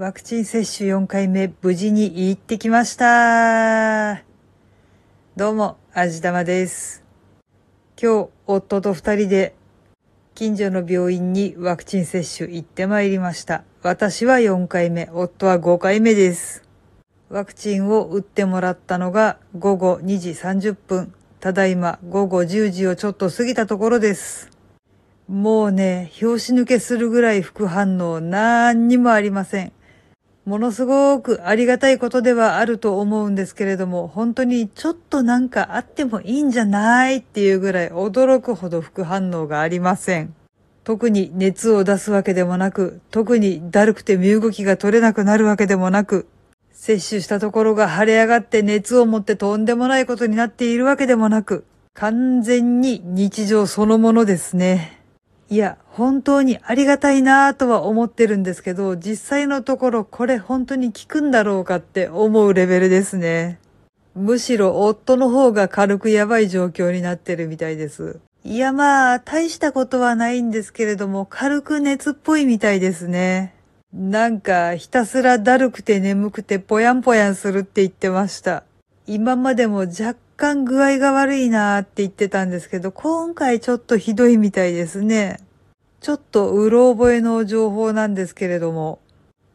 ワクチン接種4回目無事に行ってきました。どうも、あじたまです。今日、夫と二人で近所の病院にワクチン接種行ってまいりました。私は4回目、夫は5回目です。ワクチンを打ってもらったのが午後2時30分。ただいま午後10時をちょっと過ぎたところです。もうね、拍子抜けするぐらい副反応なんにもありません。ものすごくありがたいことではあると思うんですけれども、本当にちょっとなんかあってもいいんじゃないっていうぐらい驚くほど副反応がありません。特に熱を出すわけでもなく、特にだるくて身動きが取れなくなるわけでもなく、接種したところが腫れ上がって熱を持ってとんでもないことになっているわけでもなく、完全に日常そのものですね。いや、本当にありがたいなぁとは思ってるんですけど、実際のところこれ本当に効くんだろうかって思うレベルですね。むしろ夫の方が軽くやばい状況になってるみたいです。いやまあ、大したことはないんですけれども、軽く熱っぽいみたいですね。なんか、ひたすらだるくて眠くてぽやんぽやんするって言ってました。今までも若干具合が悪いなーって言ってたんですけど、今回ちょっとひどいみたいですね。ちょっとうろ覚えの情報なんですけれども、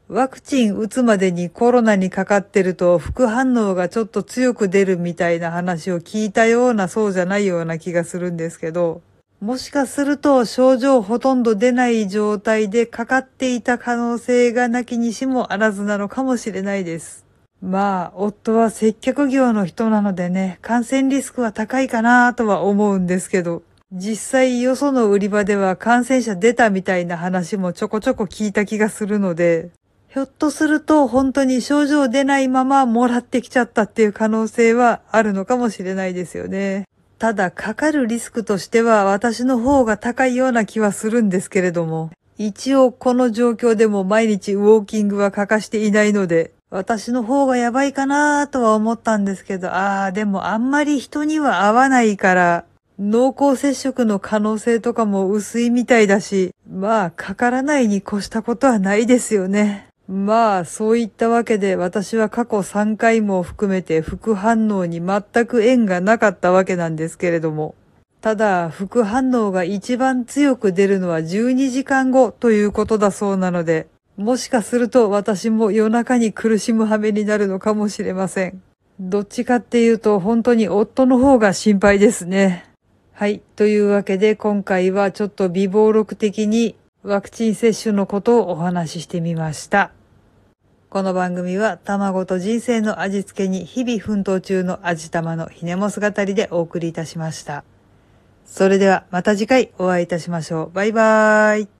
ワクチン打つまでにコロナにかかってると副反応がちょっと強く出るみたいな話を聞いたようなそうじゃないような気がするんですけど、もしかすると症状ほとんど出ない状態でかかっていた可能性がなきにしもあらずなのかもしれないです。まあ、夫は接客業の人なのでね、感染リスクは高いかなとは思うんですけど、実際よその売り場では感染者出たみたいな話もちょこちょこ聞いた気がするので、ひょっとすると本当に症状出ないままもらってきちゃったっていう可能性はあるのかもしれないですよね。ただかかるリスクとしては私の方が高いような気はするんですけれども、一応この状況でも毎日ウォーキングは欠かしていないので、私の方がやばいかなとは思ったんですけど、ああ、でもあんまり人には合わないから、濃厚接触の可能性とかも薄いみたいだし、まあ、かからないに越したことはないですよね。まあ、そういったわけで私は過去3回も含めて副反応に全く縁がなかったわけなんですけれども。ただ、副反応が一番強く出るのは12時間後ということだそうなので、もしかすると私も夜中に苦しむ羽目になるのかもしれません。どっちかっていうと本当に夫の方が心配ですね。はい。というわけで今回はちょっと微暴録的にワクチン接種のことをお話ししてみました。この番組は卵と人生の味付けに日々奮闘中の味玉のひねも姿りでお送りいたしました。それではまた次回お会いいたしましょう。バイバーイ。